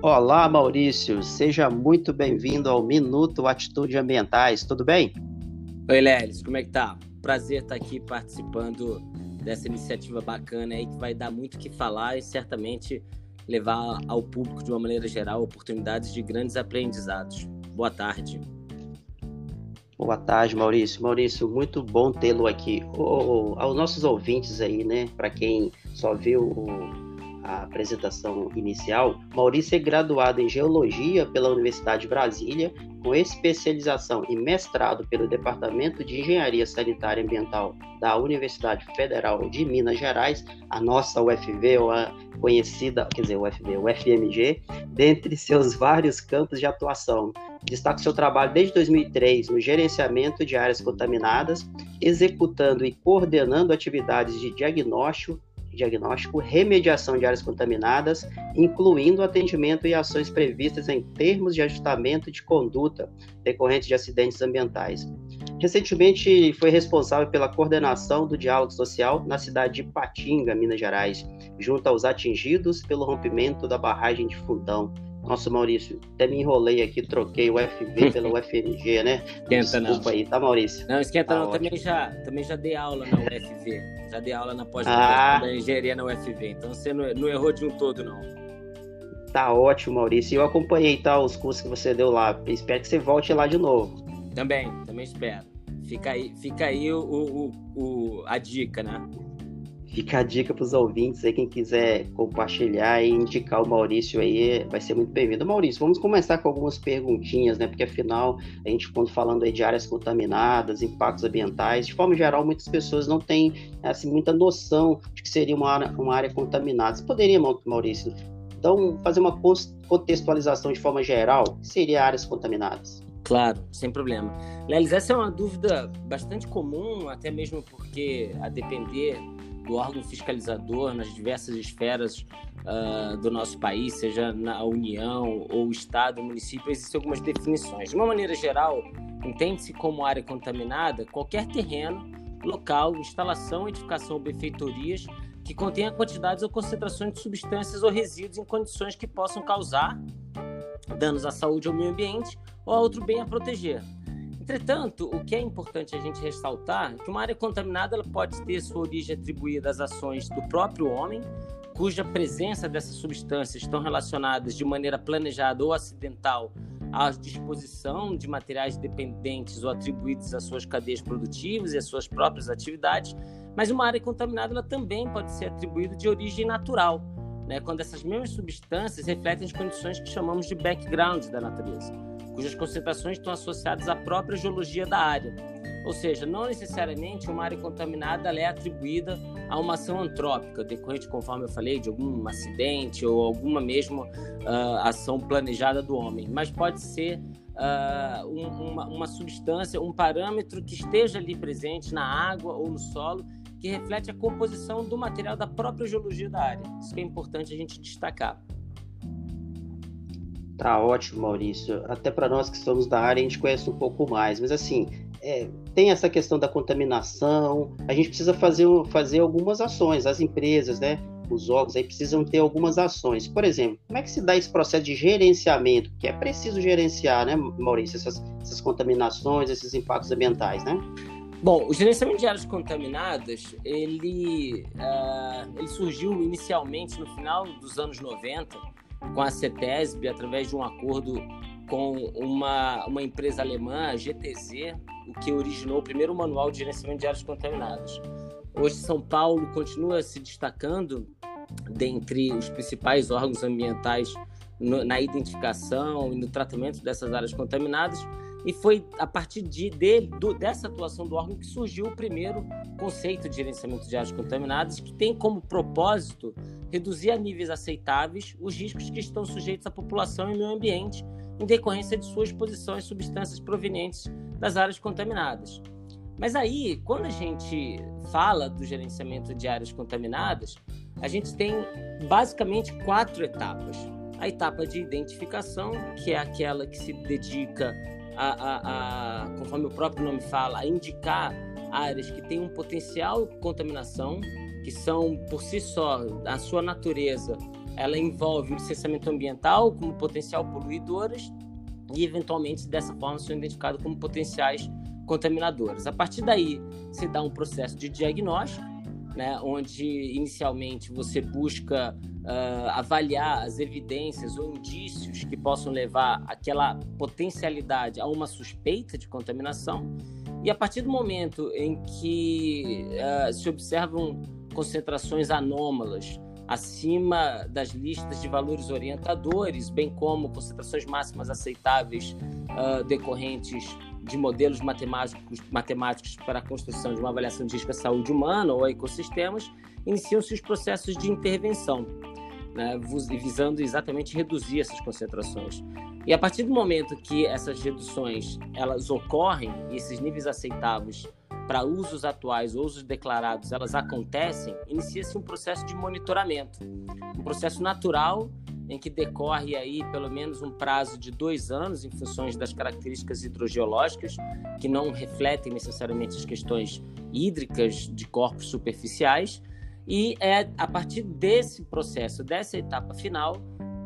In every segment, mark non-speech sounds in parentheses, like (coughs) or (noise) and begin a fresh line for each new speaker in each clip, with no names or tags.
Olá, Maurício. Seja muito bem-vindo ao Minuto Atitude Ambientais. Tudo bem?
Oi, Lelis. Como é que tá? Prazer estar aqui participando dessa iniciativa bacana aí que vai dar muito o que falar e certamente levar ao público de uma maneira geral oportunidades de grandes aprendizados. Boa tarde.
Boa tarde, Maurício. Maurício, muito bom tê-lo aqui. Oh, aos nossos ouvintes aí, né? Para quem só viu o, a apresentação inicial, Maurício é graduado em Geologia pela Universidade de Brasília, com especialização e mestrado pelo Departamento de Engenharia Sanitária e Ambiental da Universidade Federal de Minas Gerais, a nossa UFV, ou a conhecida, quer dizer, UFV, UFMG, dentre seus vários campos de atuação. Destaca seu trabalho desde 2003 no gerenciamento de áreas contaminadas, executando e coordenando atividades de diagnóstico, diagnóstico, remediação de áreas contaminadas, incluindo atendimento e ações previstas em termos de ajustamento de conduta decorrentes de acidentes ambientais. Recentemente foi responsável pela coordenação do diálogo social na cidade de Patinga, Minas Gerais, junto aos atingidos pelo rompimento da barragem de Fundão, nossa, Maurício, até me enrolei aqui, troquei o FV (laughs) pelo UFMG, né?
Esquenta
Desculpa
não.
aí, tá, Maurício?
Não, esquenta
tá
não, também já, também já dei aula na UFV. Já dei aula na pós-graduação ah. da engenharia na UFV. Então você não, não errou de um todo, não.
Tá ótimo, Maurício. Eu acompanhei tá, os cursos que você deu lá. Espero que você volte lá de novo.
Também, também espero. Fica aí, fica aí o, o, o a dica, né?
Fica a dica para os ouvintes aí, quem quiser compartilhar e indicar o Maurício aí, vai ser muito bem-vindo. Maurício, vamos começar com algumas perguntinhas, né? Porque afinal, a gente quando falando aí de áreas contaminadas, impactos ambientais, de forma geral, muitas pessoas não têm assim, muita noção de que seria uma área, uma área contaminada. Você poderia, Maurício, então fazer uma contextualização de forma geral, que seria áreas contaminadas?
Claro, sem problema. Lelis, essa é uma dúvida bastante comum, até mesmo porque, a depender do órgão fiscalizador nas diversas esferas uh, do nosso país, seja na União ou Estado, município, existem algumas definições. De uma maneira geral, entende-se como área contaminada qualquer terreno, local, instalação, edificação ou benfeitorias que contenha quantidades ou concentrações de substâncias ou resíduos em condições que possam causar danos à saúde ou ao meio ambiente ou a outro bem a proteger, Entretanto, o que é importante a gente ressaltar é que uma área contaminada ela pode ter sua origem atribuída às ações do próprio homem, cuja presença dessas substâncias estão relacionadas de maneira planejada ou acidental à disposição de materiais dependentes ou atribuídos às suas cadeias produtivas e às suas próprias atividades, mas uma área contaminada ela também pode ser atribuída de origem natural, né, quando essas mesmas substâncias refletem as condições que chamamos de background da natureza cujas concentrações estão associadas à própria geologia da área. Ou seja, não necessariamente uma área contaminada é atribuída a uma ação antrópica, decorrente, conforme eu falei, de algum acidente ou alguma mesmo uh, ação planejada do homem, mas pode ser uh, um, uma, uma substância, um parâmetro que esteja ali presente na água ou no solo que reflete a composição do material da própria geologia da área. Isso que é importante a gente destacar.
Tá ótimo, Maurício. Até para nós que somos da área, a gente conhece um pouco mais. Mas assim, é, tem essa questão da contaminação. A gente precisa fazer, fazer algumas ações. As empresas, né? Os órgãos aí precisam ter algumas ações. Por exemplo, como é que se dá esse processo de gerenciamento? Que é preciso gerenciar, né, Maurício? Essas, essas contaminações, esses impactos ambientais, né?
Bom, o gerenciamento de áreas contaminadas, ele, uh, ele surgiu inicialmente no final dos anos 90, com a CETESB através de um acordo com uma, uma empresa alemã, a GTZ, o que originou o primeiro manual de gerenciamento de áreas contaminadas. Hoje, São Paulo continua se destacando dentre os principais órgãos ambientais no, na identificação e no tratamento dessas áreas contaminadas, e foi a partir de, do, dessa atuação do órgão que surgiu o primeiro conceito de gerenciamento de áreas contaminadas, que tem como propósito reduzir a níveis aceitáveis os riscos que estão sujeitos à população e meio ambiente em decorrência de sua exposição às substâncias provenientes das áreas contaminadas. Mas aí, quando a gente fala do gerenciamento de áreas contaminadas, a gente tem basicamente quatro etapas. A etapa de identificação, que é aquela que se dedica a, a, a conforme o próprio nome fala, a indicar áreas que têm um potencial contaminação que são por si só, a sua natureza, ela envolve o licenciamento ambiental como potencial poluidoras e, eventualmente, dessa forma, são identificados como potenciais contaminadores. A partir daí, se dá um processo de diagnóstico, né, onde inicialmente você busca uh, avaliar as evidências ou indícios que possam levar aquela potencialidade a uma suspeita de contaminação. E a partir do momento em que uh, se observam concentrações anômalas acima das listas de valores orientadores, bem como concentrações máximas aceitáveis uh, decorrentes de modelos matemáticos, matemáticos para a construção de uma avaliação de risco à saúde humana ou a ecossistemas, iniciam-se os processos de intervenção, né, visando exatamente reduzir essas concentrações. E a partir do momento que essas reduções elas ocorrem e esses níveis aceitáveis para usos atuais, usos declarados, elas acontecem, inicia-se um processo de monitoramento, um processo natural em que decorre aí pelo menos um prazo de dois anos em funções das características hidrogeológicas que não refletem necessariamente as questões hídricas de corpos superficiais e é a partir desse processo, dessa etapa final,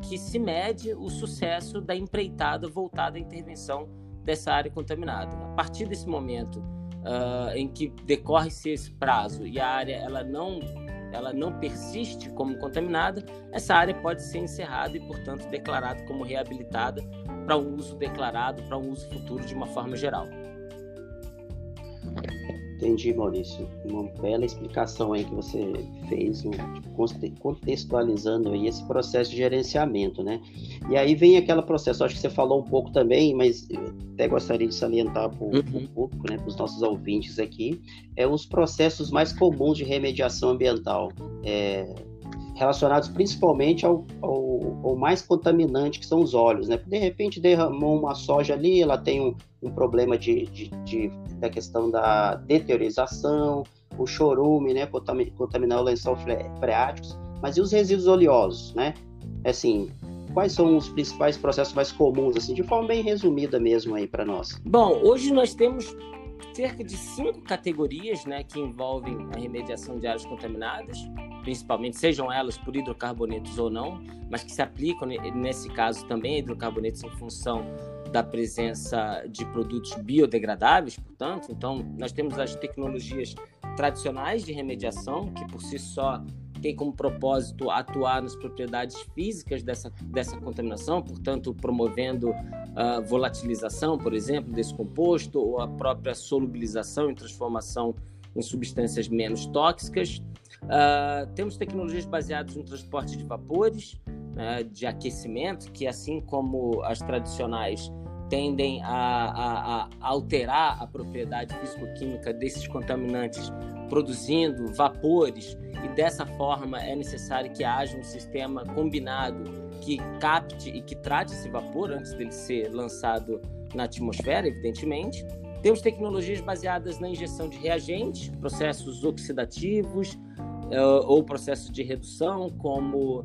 que se mede o sucesso da empreitada voltada à intervenção dessa área contaminada. A partir desse momento uh, em que decorre-se esse prazo e a área ela não ela não persiste como contaminada, essa área pode ser encerrada e, portanto, declarada como reabilitada para um uso declarado, para um uso futuro de uma forma geral.
Entendi, Maurício. Uma bela explicação aí que você fez, contextualizando aí esse processo de gerenciamento, né? E aí vem aquele processo, acho que você falou um pouco também, mas até gostaria de salientar para o uhum. público, né, para os nossos ouvintes aqui, é os processos mais comuns de remediação ambiental. É, relacionados principalmente ao, ao, ao, mais contaminante, que são os óleos. Né? De repente derramou uma soja ali, ela tem um, um problema de, de, de, da questão da deteriorização, o chorume, né? contaminar o lençol freático, mas e os resíduos oleosos? Né? Assim, quais são os principais processos mais comuns, assim, de forma bem resumida mesmo aí para nós?
Bom, hoje nós temos cerca de cinco categorias né, que envolvem a remediação de áreas contaminadas principalmente, sejam elas por hidrocarbonetos ou não, mas que se aplicam nesse caso também a hidrocarbonetos em função da presença de produtos biodegradáveis, portanto. Então, nós temos as tecnologias tradicionais de remediação, que por si só tem como propósito atuar nas propriedades físicas dessa, dessa contaminação, portanto, promovendo a uh, volatilização, por exemplo, desse composto, ou a própria solubilização e transformação em substâncias menos tóxicas. Uh, temos tecnologias baseadas no transporte de vapores, né, de aquecimento, que assim como as tradicionais tendem a, a, a alterar a propriedade físico-química desses contaminantes, produzindo vapores, e dessa forma é necessário que haja um sistema combinado que capte e que trate esse vapor antes dele ser lançado na atmosfera, evidentemente. Temos tecnologias baseadas na injeção de reagentes, processos oxidativos, uh, ou processos de redução, como uh,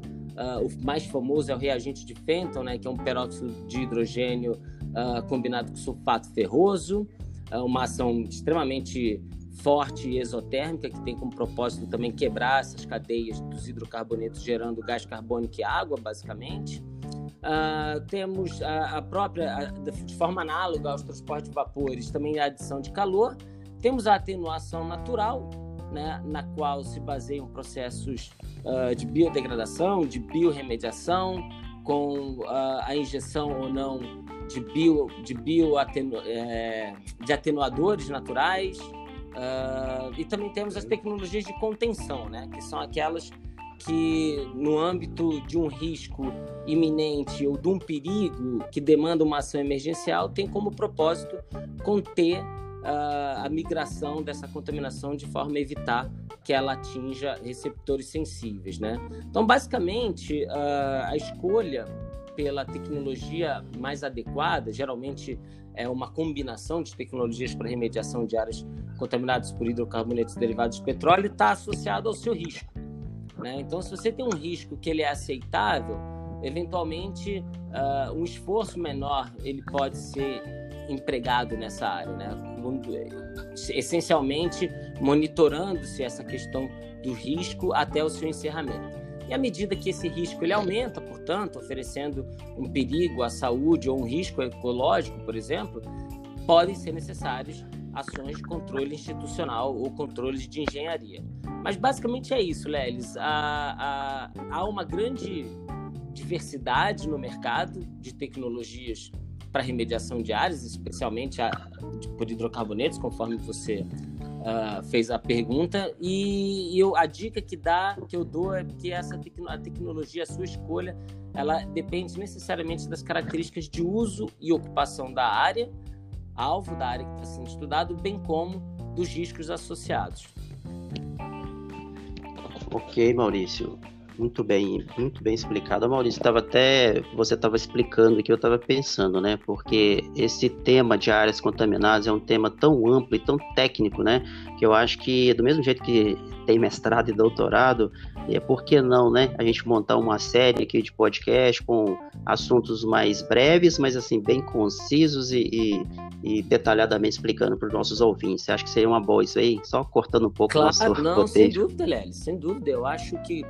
o mais famoso é o reagente de Fenton, né, que é um peróxido de hidrogênio uh, combinado com sulfato ferroso, uma ação extremamente forte e exotérmica, que tem como propósito também quebrar essas cadeias dos hidrocarbonetos, gerando gás carbônico e água, basicamente. Uh, temos a, a própria, a, de forma análoga aos transportes de vapores, também a adição de calor. Temos a atenuação natural, né, na qual se baseiam processos uh, de biodegradação, de biorremediação, com uh, a injeção ou não de, bio, de, bio atenu, é, de atenuadores naturais. Uh, e também temos as tecnologias de contenção, né, que são aquelas que, no âmbito de um risco iminente ou de um perigo que demanda uma ação emergencial, tem como propósito conter uh, a migração dessa contaminação de forma a evitar que ela atinja receptores sensíveis, né? Então, basicamente, uh, a escolha pela tecnologia mais adequada, geralmente é uma combinação de tecnologias para remediação de áreas contaminadas por hidrocarbonetos derivados de petróleo, está associado ao seu risco. Né? Então, se você tem um risco que ele é aceitável, eventualmente uh, um esforço menor ele pode ser empregado nessa área, né? Essencialmente monitorando-se essa questão do risco até o seu encerramento. E à medida que esse risco ele aumenta, portanto, oferecendo um perigo à saúde ou um risco ecológico, por exemplo, podem ser necessários ações de controle institucional ou controles de engenharia. Mas basicamente é isso, Lelis. Há, há, há uma grande diversidade no mercado de tecnologias para remediação de áreas, especialmente a, por hidrocarbonetos, conforme você uh, fez a pergunta. E eu, a dica que dá, que eu dou é que essa tecno, a tecnologia, a sua escolha, ela depende necessariamente das características de uso e ocupação da área, alvo da área que está sendo estudado, bem como dos riscos associados.
Ok, Maurício. Muito bem, muito bem explicado. Maurício, estava até você estava explicando que eu estava pensando, né? Porque esse tema de áreas contaminadas é um tema tão amplo e tão técnico, né? Que eu acho que do mesmo jeito que tem mestrado e doutorado, é por que não, né? A gente montar uma série aqui de podcast com assuntos mais breves, mas assim bem concisos e, e, e detalhadamente explicando para os nossos ouvintes. Você acha que seria uma boa isso aí? Só cortando um pouco
claro, nosso não, roteiro. sem dúvida, Lélis, sem dúvida. Eu acho que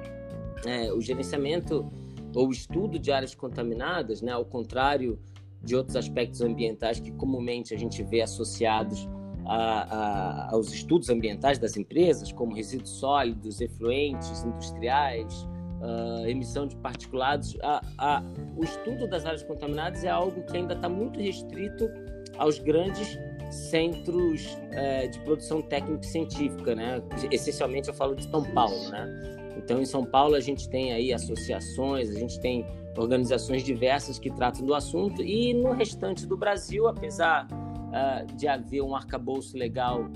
é, o gerenciamento ou estudo de áreas contaminadas, né, ao contrário de outros aspectos ambientais que comumente a gente vê associados a, a, aos estudos ambientais das empresas, como resíduos sólidos, efluentes industriais, uh, emissão de particulados, a, o estudo das áreas contaminadas é algo que ainda está muito restrito aos grandes centros uh, de produção técnica científica, né? Essencialmente eu falo de São Paulo, né? Então, em São Paulo, a gente tem aí associações, a gente tem organizações diversas que tratam do assunto, e no restante do Brasil, apesar uh, de haver um arcabouço legal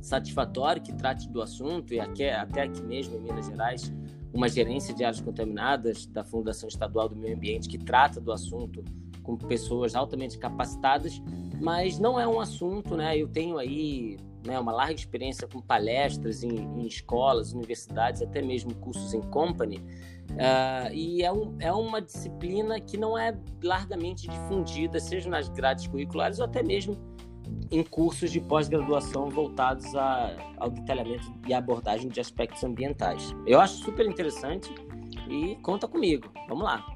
satisfatório que trate do assunto, e aqui, até aqui mesmo em Minas Gerais, uma gerência de áreas contaminadas da Fundação Estadual do Meio Ambiente que trata do assunto com pessoas altamente capacitadas, mas não é um assunto, né? Eu tenho aí né, uma larga experiência com palestras em, em, escolas, universidades, até mesmo cursos em company. Uh, e é, um, é uma disciplina que não é largamente difundida, seja nas grades curriculares ou até mesmo em cursos de pós-graduação voltados a, ao detalhamento e abordagem de aspectos ambientais. Eu acho super interessante e conta comigo. Vamos lá.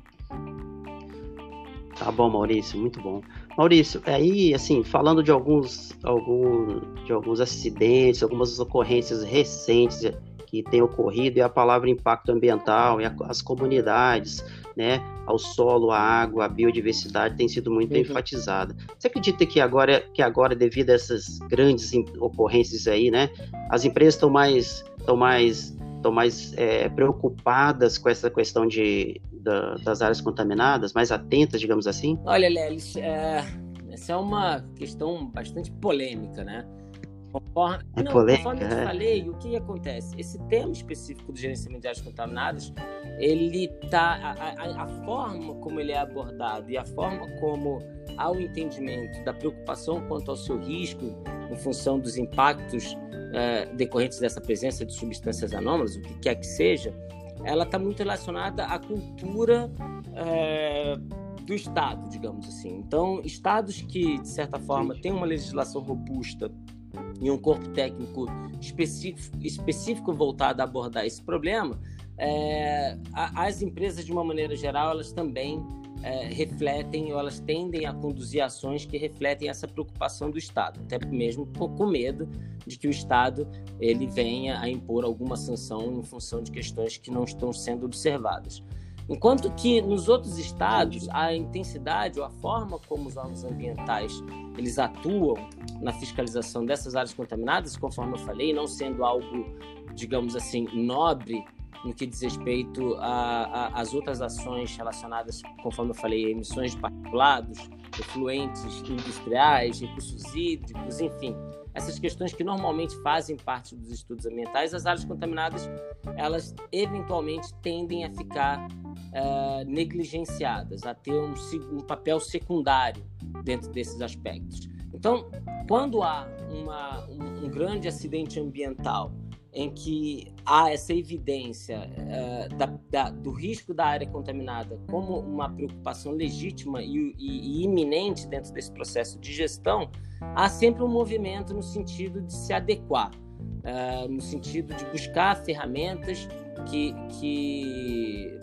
Tá bom, Maurício, muito bom. Maurício, aí, assim, falando de alguns, algum, de alguns acidentes, algumas ocorrências recentes que têm ocorrido, e a palavra impacto ambiental, e a, as comunidades, né, ao solo, à água, à biodiversidade tem sido muito uhum. enfatizada. Você acredita que agora, que agora, devido a essas grandes ocorrências aí, né, as empresas estão mais, estão mais, estão mais é, preocupadas com essa questão de da, das áreas contaminadas, mais atentas, digamos assim?
Olha, Lelis, é, essa é uma questão bastante polêmica, né?
Conforme, é não, polêmica,
conforme eu te é. falei, o que acontece? Esse tema específico do gerenciamento de áreas contaminadas, ele tá a, a, a, forma como ele é abordado e a forma como há o entendimento da preocupação quanto ao seu risco em função dos impactos é, decorrentes dessa presença de substâncias anômalas, o que quer que seja, ela está muito relacionada à cultura é, do Estado, digamos assim. Então, estados que, de certa forma, têm uma legislação robusta e um corpo técnico específico, específico voltado a abordar esse problema, é, as empresas, de uma maneira geral, elas também é, refletem ou elas tendem a conduzir ações que refletem essa preocupação do Estado, até mesmo com medo de que o Estado ele venha a impor alguma sanção em função de questões que não estão sendo observadas. Enquanto que nos outros estados a intensidade ou a forma como os órgãos ambientais eles atuam na fiscalização dessas áreas contaminadas, conforme eu falei, não sendo algo, digamos assim, nobre no que diz respeito às outras ações relacionadas, conforme eu falei, a emissões de particulados, efluentes industriais, recursos hídricos, enfim, essas questões que normalmente fazem parte dos estudos ambientais, as áreas contaminadas, elas eventualmente tendem a ficar uh, negligenciadas, a ter um, um papel secundário dentro desses aspectos. Então, quando há uma, um, um grande acidente ambiental em que há essa evidência uh, da, da, do risco da área contaminada como uma preocupação legítima e, e, e, iminente dentro desse processo de gestão, há sempre um movimento no sentido de se adequar. uh, no sentido de buscar ferramentas que, que,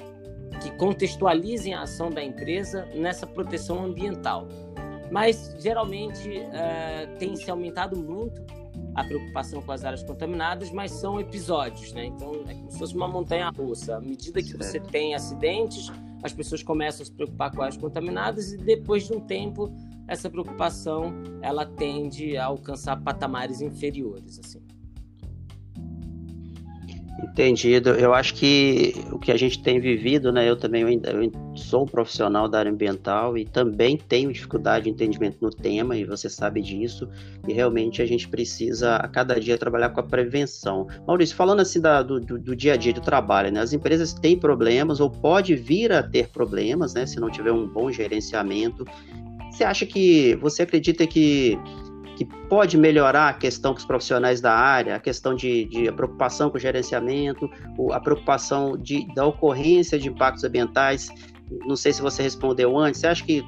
que contextualizem a ação da empresa nessa proteção ambiental. Mas, geralmente, uh, tem se aumentado muito a preocupação com as áreas contaminadas, mas são episódios, né? Então, é como se fosse uma montanha russa. À medida que você tem acidentes, as pessoas começam a se preocupar com áreas contaminadas e depois de um tempo, essa preocupação ela tende a alcançar patamares inferiores, assim.
Entendido. Eu acho que o que a gente tem vivido, né? Eu também eu, eu sou um profissional da área ambiental e também tenho dificuldade de entendimento no tema, e você sabe disso. E realmente a gente precisa a cada dia trabalhar com a prevenção. Maurício, falando assim da, do, do, dia a dia do trabalho, né? As empresas têm problemas ou pode vir a ter problemas, né? Se não tiver um bom gerenciamento. Você acha que você acredita que que pode melhorar a questão com os profissionais da área, a questão de, de a preocupação com o gerenciamento, a preocupação de, da ocorrência de impactos ambientais. Não sei se você respondeu antes. Você acha que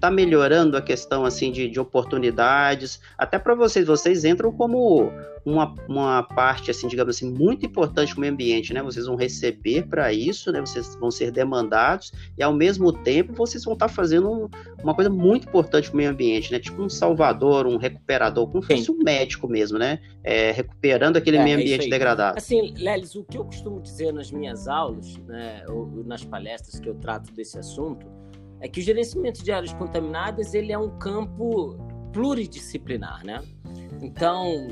está melhorando a questão assim de, de oportunidades, até para vocês, vocês entram como uma, uma parte assim, digamos assim, muito importante do meio ambiente, né? Vocês vão receber para isso, né? Vocês vão ser demandados e ao mesmo tempo vocês vão estar tá fazendo um, uma coisa muito importante para o meio ambiente, né? Tipo um salvador, um recuperador, como se fosse um médico mesmo, né? É, recuperando aquele é, meio é ambiente é degradado.
Assim, Lelis, o que eu costumo dizer nas minhas aulas, né, ou nas palestras que eu trato desse assunto, é que o gerenciamento de áreas contaminadas ele é um campo pluridisciplinar, né? Então,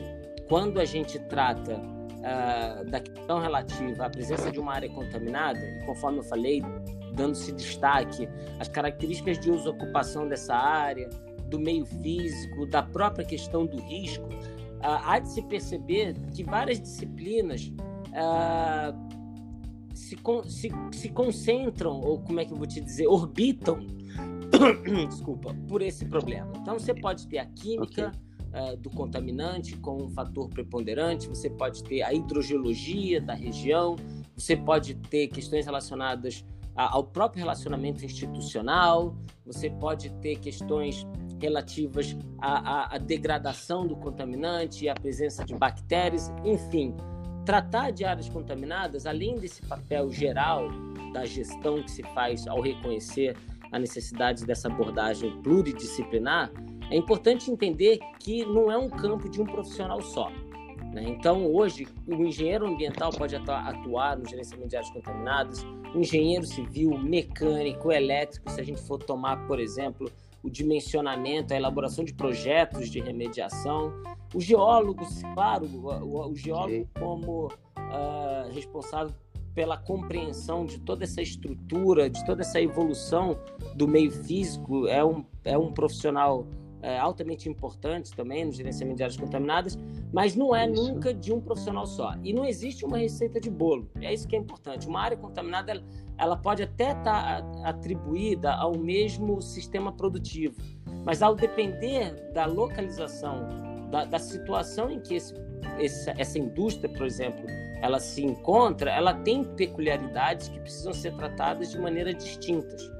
quando a gente trata uh, da questão relativa à presença de uma área contaminada, e conforme eu falei, dando-se destaque às características de uso e ocupação dessa área, do meio físico, da própria questão do risco, uh, há de se perceber que várias disciplinas uh, se, se, se concentram, ou como é que eu vou te dizer, orbitam, (coughs) desculpa, por esse problema. Então você pode ter a química okay. uh, do contaminante como um fator preponderante, você pode ter a hidrogeologia da região, você pode ter questões relacionadas a, ao próprio relacionamento institucional, você pode ter questões relativas à, à, à degradação do contaminante e à presença de bactérias, enfim tratar de áreas contaminadas, além desse papel geral da gestão que se faz ao reconhecer a necessidade dessa abordagem pluridisciplinar, é importante entender que não é um campo de um profissional só. Né? Então, hoje, o engenheiro ambiental pode atuar no gerenciamento de áreas contaminadas, engenheiro civil, mecânico, elétrico, se a gente for tomar, por exemplo, o dimensionamento, a elaboração de projetos de remediação. Os geólogos, claro, o, o geólogo como uh, responsável pela compreensão de toda essa estrutura, de toda essa evolução do meio físico, é um, é um profissional é, altamente importante também no gerenciamento de áreas contaminadas, mas não é isso. nunca de um profissional só. E não existe uma receita de bolo. É isso que é importante. Uma área contaminada, ela, ela pode até estar tá atribuída ao mesmo sistema produtivo, mas ao depender da localização, da, da situação em que esse, essa, essa indústria, por exemplo, ela se encontra, ela tem peculiaridades que precisam ser tratadas de maneira distintas.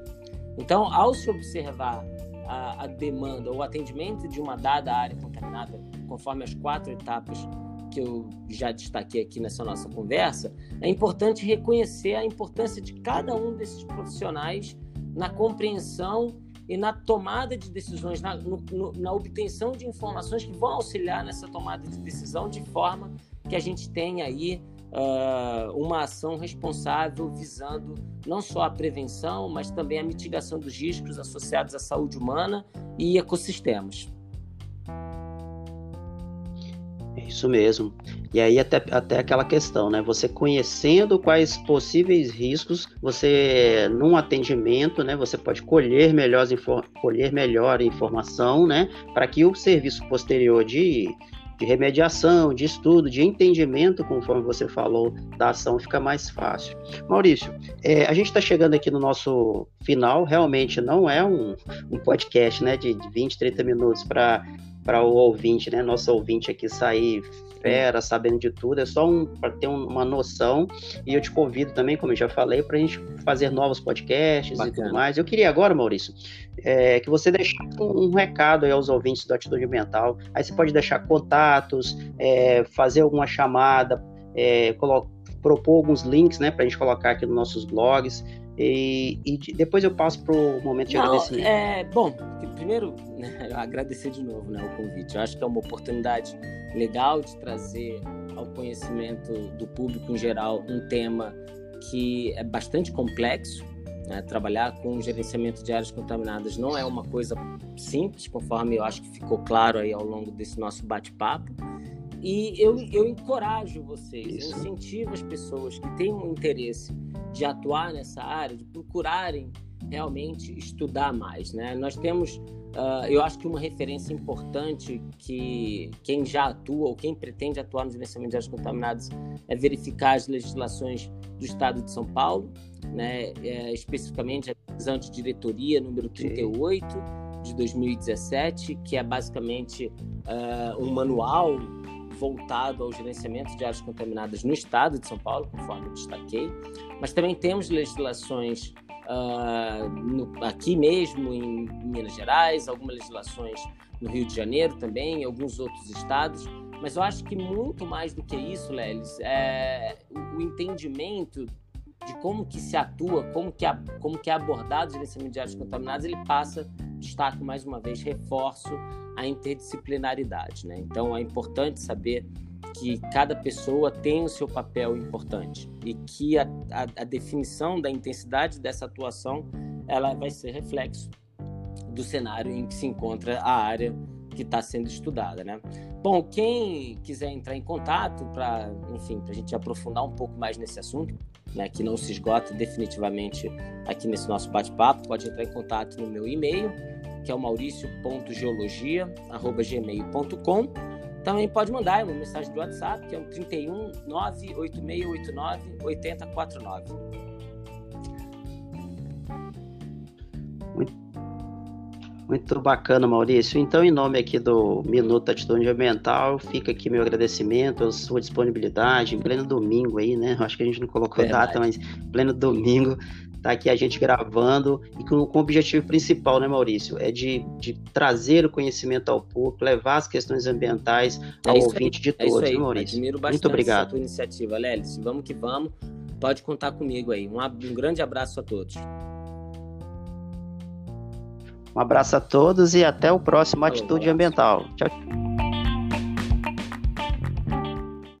Então, ao se observar a, a demanda ou atendimento de uma dada área contaminada, conforme as quatro etapas que eu já destaquei aqui nessa nossa conversa, é importante reconhecer a importância de cada um desses profissionais na compreensão e na tomada de decisões, na, no, na obtenção de informações que vão auxiliar nessa tomada de decisão de forma que a gente tenha aí uh, uma ação responsável visando não só a prevenção, mas também a mitigação dos riscos associados à saúde humana e ecossistemas.
É isso mesmo. E aí até, até aquela questão, né? Você conhecendo quais possíveis riscos, você num atendimento, né? Você pode colher melhor, colher melhor informação, né? Para que o serviço posterior de de remediação, de estudo, de entendimento, conforme você falou, da ação fica mais fácil. Maurício, é, a gente está chegando aqui no nosso final, realmente não é um, um podcast né, de 20, 30 minutos para para o ouvinte, né, nosso ouvinte aqui sair fera, sabendo de tudo, é só um, para ter um, uma noção. E eu te convido também, como eu já falei, para a gente fazer novos podcasts Bacana. e tudo mais. Eu queria agora, Maurício, é, que você deixasse um, um, recado aí aos ouvintes do Atitude Mental. Aí você pode deixar contatos, é, fazer alguma chamada, é, propor alguns links né, para a gente colocar aqui nos nossos blogs. E, e depois eu passo para o momento de Não, agradecimento.
É, bom, primeiro, né, agradecer de novo né, o convite. Eu acho que é uma oportunidade legal de trazer ao conhecimento do público em geral um tema que é bastante complexo. Né? Trabalhar com gerenciamento de áreas contaminadas não é uma coisa simples, conforme eu acho que ficou claro aí ao longo desse nosso bate-papo. E eu, eu encorajo vocês, Isso. eu incentivo as pessoas que têm um interesse de atuar nessa área, de procurarem realmente estudar mais, né? Nós temos, uh, eu acho que uma referência importante que quem já atua ou quem pretende atuar no gerenciamento de áreas contaminadas é verificar as legislações do Estado de São Paulo, né? É, especificamente a decisão de diretoria número 38 de 2017, que é basicamente uh, um manual voltado ao gerenciamento de áreas contaminadas no estado de São Paulo, conforme eu destaquei, mas também temos legislações uh, no, aqui mesmo em Minas Gerais, algumas legislações no Rio de Janeiro também, em alguns outros estados, mas eu acho que muito mais do que isso, Lelis, é o entendimento de como que se atua, como que, a, como que é abordado o gerenciamento de áreas contaminadas, ele passa, destaco mais uma vez, reforço a interdisciplinaridade. Né? Então é importante saber que cada pessoa tem o seu papel importante e que a, a, a definição da intensidade dessa atuação ela vai ser reflexo do cenário em que se encontra a área que está sendo estudada, né? Bom, quem quiser entrar em contato para, enfim, para a gente aprofundar um pouco mais nesse assunto, né, que não se esgota definitivamente aqui nesse nosso bate-papo, pode entrar em contato no meu e-mail, que é o mauricio.geologia@gmail.com. Também pode mandar uma mensagem do WhatsApp, que é o 31 98689 8049.
Muito bacana, Maurício. Então, em nome aqui do Minuto Atitude Ambiental, fica aqui meu agradecimento a sua disponibilidade em pleno domingo aí, né? Acho que a gente não colocou Verdade. data, mas pleno domingo tá aqui a gente gravando e com, com o objetivo principal, né, Maurício? É de, de trazer o conhecimento ao público, levar as questões ambientais é ao ouvinte aí, de é todos, é né, Maurício?
Admiro bastante Muito obrigado. essa tua iniciativa, Lélis. Vamos que vamos. Pode contar comigo aí. Um, um grande abraço a todos.
Um abraço a todos e até o próximo Atitude Ambiental. Tchau.